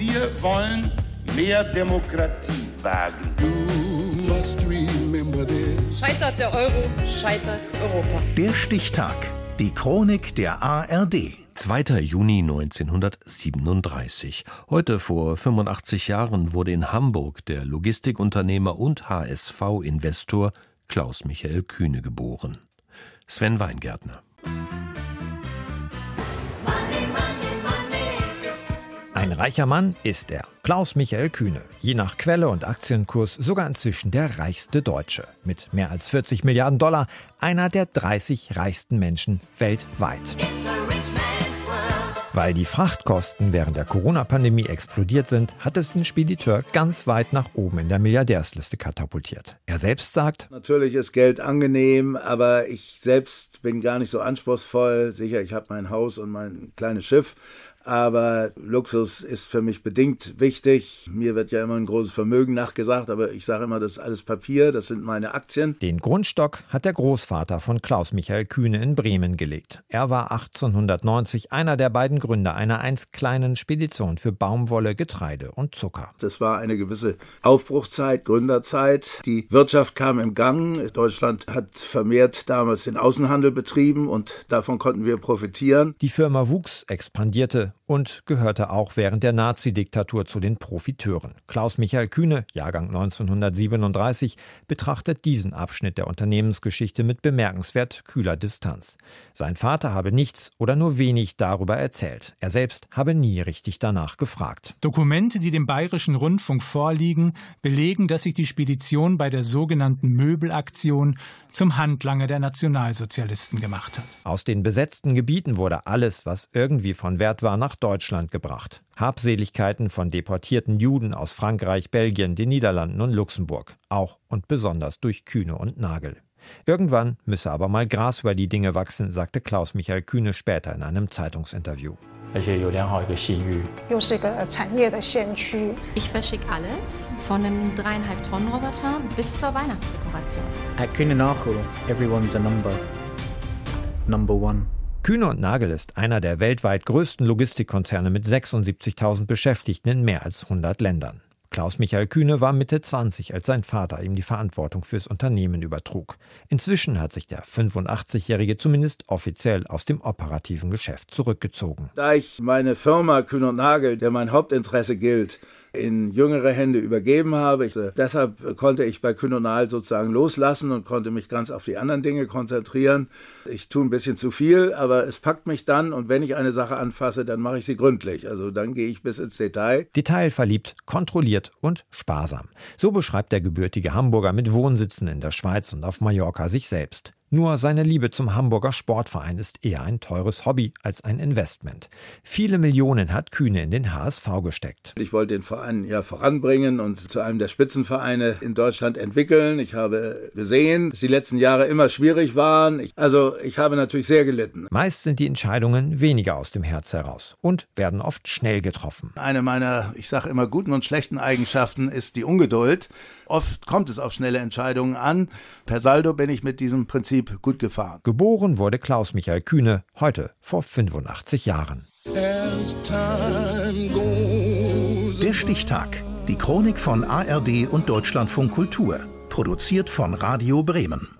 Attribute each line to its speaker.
Speaker 1: Wir wollen mehr Demokratie wagen.
Speaker 2: Scheitert der Euro, scheitert Europa.
Speaker 3: Der Stichtag. Die Chronik der ARD.
Speaker 4: 2. Juni 1937. Heute vor 85 Jahren wurde in Hamburg der Logistikunternehmer und HSV-Investor Klaus Michael Kühne geboren. Sven Weingärtner.
Speaker 5: Reicher Mann ist er, Klaus Michael Kühne. Je nach Quelle und Aktienkurs sogar inzwischen der reichste Deutsche. Mit mehr als 40 Milliarden Dollar einer der 30 reichsten Menschen weltweit. Weil die Frachtkosten während der Corona-Pandemie explodiert sind, hat es den Spediteur ganz weit nach oben in der Milliardärsliste katapultiert. Er selbst sagt,
Speaker 6: Natürlich ist Geld angenehm, aber ich selbst bin gar nicht so anspruchsvoll. Sicher, ich habe mein Haus und mein kleines Schiff, aber Luxus ist für mich bedingt wichtig. Mir wird ja immer ein großes Vermögen nachgesagt, aber ich sage immer, das ist alles Papier, das sind meine Aktien.
Speaker 5: Den Grundstock hat der Großvater von Klaus Michael Kühne in Bremen gelegt. Er war 1890 einer der beiden Gründer einer einst kleinen Spedition für Baumwolle, Getreide und Zucker.
Speaker 6: Das war eine gewisse Aufbruchszeit, Gründerzeit. Die Wirtschaft kam im Gang. Deutschland hat vermehrt damals den Außenhandel betrieben und davon konnten wir profitieren.
Speaker 5: Die Firma wuchs, expandierte und gehörte auch während der Nazi-Diktatur zu den Profiteuren. Klaus Michael Kühne, Jahrgang 1937, betrachtet diesen Abschnitt der Unternehmensgeschichte mit bemerkenswert kühler Distanz. Sein Vater habe nichts oder nur wenig darüber erzählt. Er selbst habe nie richtig danach gefragt.
Speaker 7: Dokumente, die dem Bayerischen Rundfunk vorliegen, belegen, dass sich die Spedition bei der sogenannten Möbelaktion zum Handlanger der Nationalsozialisten gemacht hat.
Speaker 5: Aus den besetzten Gebieten wurde alles, was irgendwie von Wert war, nach Deutschland gebracht. Habseligkeiten von deportierten Juden aus Frankreich, Belgien, den Niederlanden und Luxemburg. Auch und besonders durch Kühne und Nagel. Irgendwann müsse aber mal Gras über die Dinge wachsen, sagte Klaus Michael Kühne später in einem Zeitungsinterview.
Speaker 8: Ich verschicke alles, von einem dreieinhalb Tonnen Roboter bis zur Weihnachtsdekoration.
Speaker 9: At Kühne Nagel, everyone's a number. Number one.
Speaker 5: Kühne und Nagel ist einer der weltweit größten Logistikkonzerne mit 76.000 Beschäftigten in mehr als 100 Ländern. Klaus Michael Kühne war Mitte 20, als sein Vater ihm die Verantwortung fürs Unternehmen übertrug. Inzwischen hat sich der 85-Jährige zumindest offiziell aus dem operativen Geschäft zurückgezogen.
Speaker 6: Da ich meine Firma Kühn und Nagel, der mein Hauptinteresse gilt, in jüngere Hände übergeben habe. Ich, deshalb konnte ich bei Nagel sozusagen loslassen und konnte mich ganz auf die anderen Dinge konzentrieren. Ich tue ein bisschen zu viel, aber es packt mich dann und wenn ich eine Sache anfasse, dann mache ich sie gründlich. Also dann gehe ich bis ins Detail.
Speaker 5: Detailverliebt, kontrolliert und sparsam. So beschreibt der gebürtige Hamburger mit Wohnsitzen in der Schweiz und auf Mallorca sich selbst. Nur seine Liebe zum Hamburger Sportverein ist eher ein teures Hobby als ein Investment. Viele Millionen hat Kühne in den HSV gesteckt.
Speaker 6: Ich wollte den Verein ja voranbringen und zu einem der Spitzenvereine in Deutschland entwickeln. Ich habe gesehen, dass die letzten Jahre immer schwierig waren. Ich, also ich habe natürlich sehr gelitten.
Speaker 5: Meist sind die Entscheidungen weniger aus dem Herz heraus und werden oft schnell getroffen.
Speaker 6: Eine meiner, ich sage immer, guten und schlechten Eigenschaften ist die Ungeduld. Oft kommt es auf schnelle Entscheidungen an. Per Saldo bin ich mit diesem Prinzip gut gefahren.
Speaker 5: Geboren wurde Klaus Michael Kühne heute vor 85 Jahren.
Speaker 3: Der Stichtag. Die Chronik von ARD und Deutschlandfunk Kultur. Produziert von Radio Bremen.